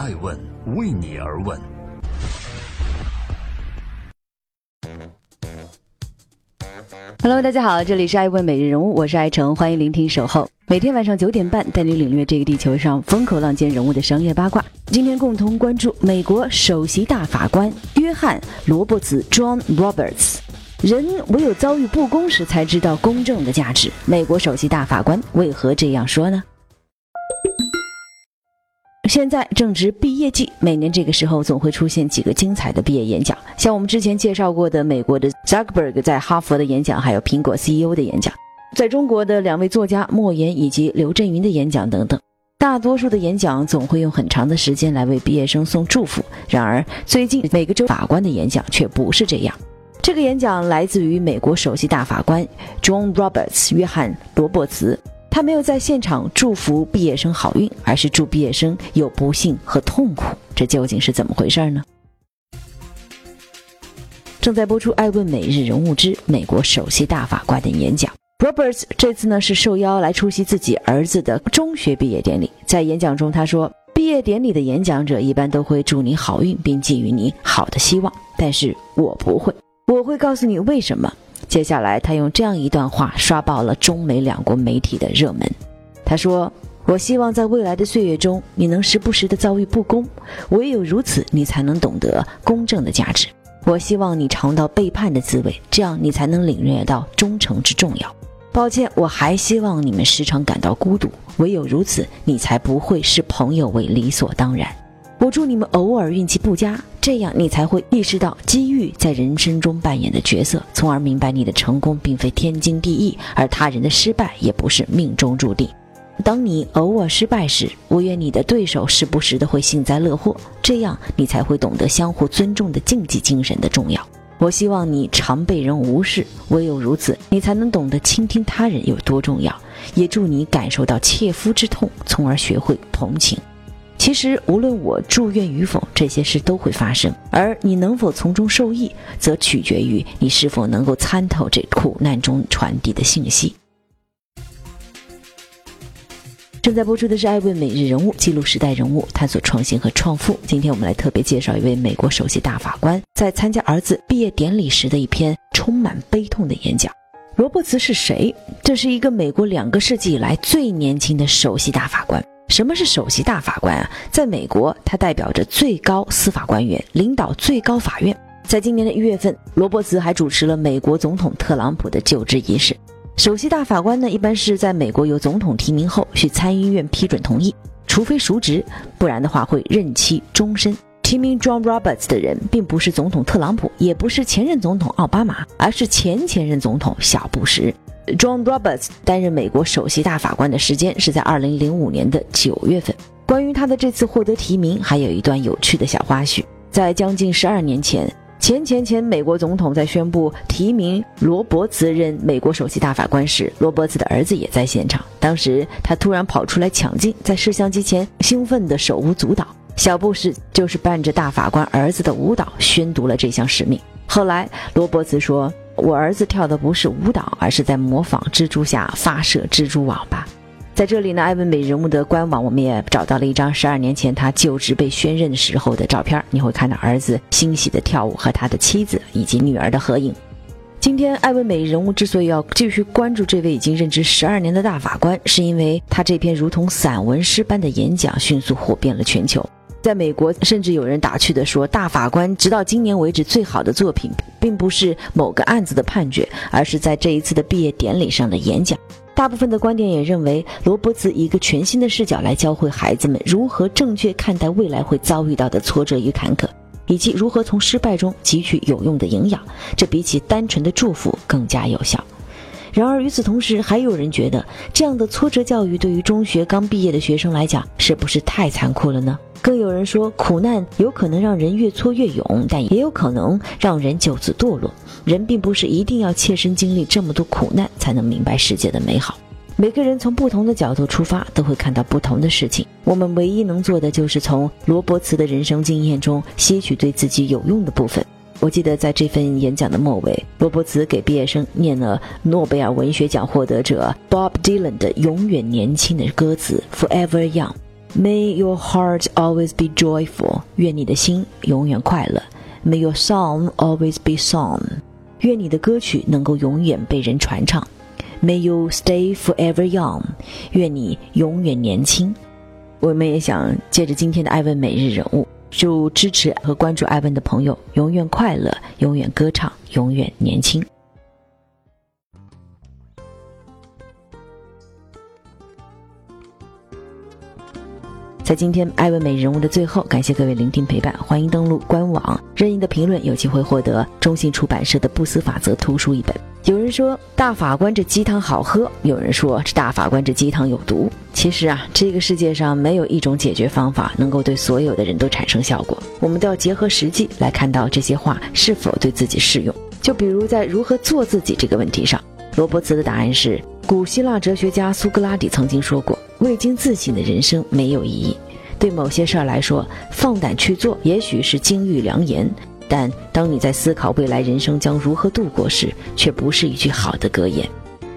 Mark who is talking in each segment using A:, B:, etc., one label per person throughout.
A: 爱问为你而问。
B: Hello，大家好，这里是爱问每日人物，我是爱成，欢迎聆听守候。每天晚上九点半，带你领略这个地球上风口浪尖人物的商业八卦。今天共同关注美国首席大法官约翰·罗伯茨 （John Roberts）。人唯有遭遇不公时，才知道公正的价值。美国首席大法官为何这样说呢？现在正值毕业季，每年这个时候总会出现几个精彩的毕业演讲，像我们之前介绍过的美国的 Zuckerberg 在哈佛的演讲，还有苹果 CEO 的演讲，在中国的两位作家莫言以及刘震云的演讲等等。大多数的演讲总会用很长的时间来为毕业生送祝福，然而最近每个州法官的演讲却不是这样。这个演讲来自于美国首席大法官 John Roberts 约翰罗伯茨。他没有在现场祝福毕业生好运，而是祝毕业生有不幸和痛苦。这究竟是怎么回事呢？正在播出《爱问每日人物之美国首席大法官的演讲》，Roberts 这次呢是受邀来出席自己儿子的中学毕业典礼。在演讲中，他说：“毕业典礼的演讲者一般都会祝你好运，并寄予你好的希望，但是我不会，我会告诉你为什么。”接下来，他用这样一段话刷爆了中美两国媒体的热门。他说：“我希望在未来的岁月中，你能时不时地遭遇不公，唯有如此，你才能懂得公正的价值。我希望你尝到背叛的滋味，这样你才能领略到忠诚之重要。抱歉，我还希望你们时常感到孤独，唯有如此，你才不会视朋友为理所当然。”我祝你们偶尔运气不佳，这样你才会意识到机遇在人生中扮演的角色，从而明白你的成功并非天经地义，而他人的失败也不是命中注定。当你偶尔失败时，我愿你的对手时不时的会幸灾乐祸，这样你才会懂得相互尊重的竞技精神的重要。我希望你常被人无视，唯有如此，你才能懂得倾听他人有多重要。也祝你感受到切肤之痛，从而学会同情。其实，无论我祝愿与否，这些事都会发生。而你能否从中受益，则取决于你是否能够参透这苦难中传递的信息。正在播出的是《爱问每日人物》，记录时代人物，探索创新和创富。今天我们来特别介绍一位美国首席大法官在参加儿子毕业典礼时的一篇充满悲痛的演讲。罗伯茨是谁？这是一个美国两个世纪以来最年轻的首席大法官。什么是首席大法官啊？在美国，他代表着最高司法官员，领导最高法院。在今年的一月份，罗伯茨还主持了美国总统特朗普的就职仪式。首席大法官呢，一般是在美国由总统提名后，需参议院批准同意，除非赎职，不然的话会任期终身。提名 John Roberts 的人，并不是总统特朗普，也不是前任总统奥巴马，而是前前任总统小布什。John Roberts 担任美国首席大法官的时间是在2005年的9月份。关于他的这次获得提名，还有一段有趣的小花絮。在将近十二年前，前前前美国总统在宣布提名罗伯茨任美国首席大法官时，罗伯茨的儿子也在现场。当时他突然跑出来抢镜，在摄像机前兴奋的手舞足蹈。小布什就是伴着大法官儿子的舞蹈宣读了这项使命。后来，罗伯茨说。我儿子跳的不是舞蹈，而是在模仿蜘蛛侠发射蜘蛛网吧。在这里呢，艾文美人物的官网，我们也找到了一张十二年前他就职被宣任时候的照片。你会看到儿子欣喜的跳舞和他的妻子以及女儿的合影。今天，艾文美人物之所以要继续关注这位已经任职十二年的大法官，是因为他这篇如同散文诗般的演讲迅速火遍了全球。在美国，甚至有人打趣地说：“大法官直到今年为止最好的作品，并不是某个案子的判决，而是在这一次的毕业典礼上的演讲。”大部分的观点也认为，罗伯茨以一个全新的视角来教会孩子们如何正确看待未来会遭遇到的挫折与坎坷，以及如何从失败中汲取有用的营养。这比起单纯的祝福更加有效。然而，与此同时，还有人觉得，这样的挫折教育对于中学刚毕业的学生来讲，是不是太残酷了呢？更有人说，苦难有可能让人越挫越勇，但也有可能让人就此堕落。人并不是一定要切身经历这么多苦难才能明白世界的美好。每个人从不同的角度出发，都会看到不同的事情。我们唯一能做的，就是从罗伯茨的人生经验中吸取对自己有用的部分。我记得在这份演讲的末尾，罗伯茨给毕业生念了诺贝尔文学奖获得者 Bob Dylan 的《永远年轻》的歌词：“Forever Young。” May your heart always be joyful，愿你的心永远快乐。May your song always be sung，愿你的歌曲能够永远被人传唱。May you stay forever young，愿你永远年轻。我们也想借着今天的艾问每日人物，祝支持和关注艾文的朋友永远快乐，永远歌唱，永远年轻。在今天艾文美人物的最后，感谢各位聆听陪伴，欢迎登录官网，任意的评论有机会获得中信出版社的《不死法则》图书一本。有人说大法官这鸡汤好喝，有人说这大法官这鸡汤有毒。其实啊，这个世界上没有一种解决方法能够对所有的人都产生效果，我们都要结合实际来看到这些话是否对自己适用。就比如在如何做自己这个问题上，罗伯茨的答案是：古希腊哲学家苏格拉底曾经说过。未经自省的人生没有意义。对某些事儿来说，放胆去做，也许是金玉良言；但当你在思考未来人生将如何度过时，却不是一句好的格言。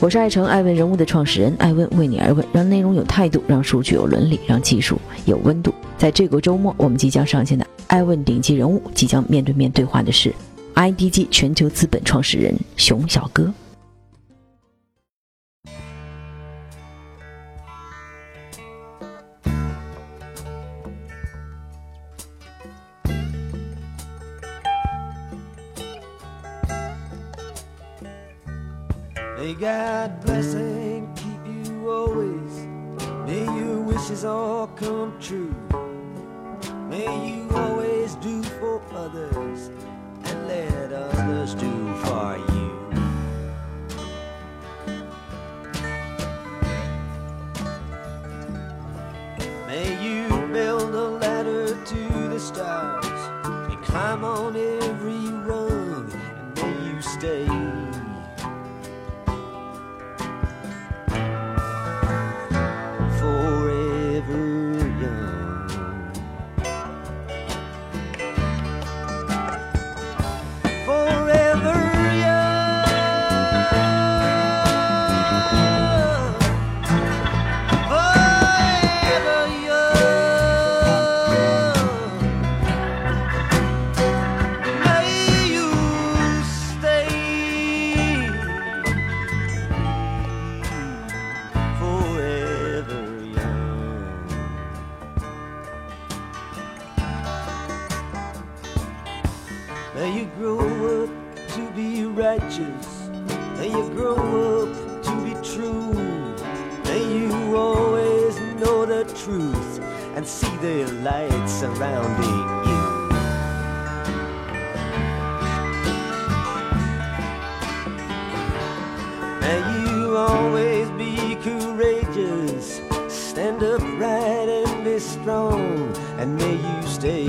B: 我是爱成爱问人物的创始人，爱问为你而问，让内容有态度，让数据有伦理，让技术有温度。在这个周末，我们即将上线的爱问顶级人物，即将面对面对话的是 IDG 全球资本创始人熊小哥。
C: May God bless and keep you always. May your wishes all come true. May you truth and see the light surrounding you. May you always be courageous. Stand upright and be strong. And may you stay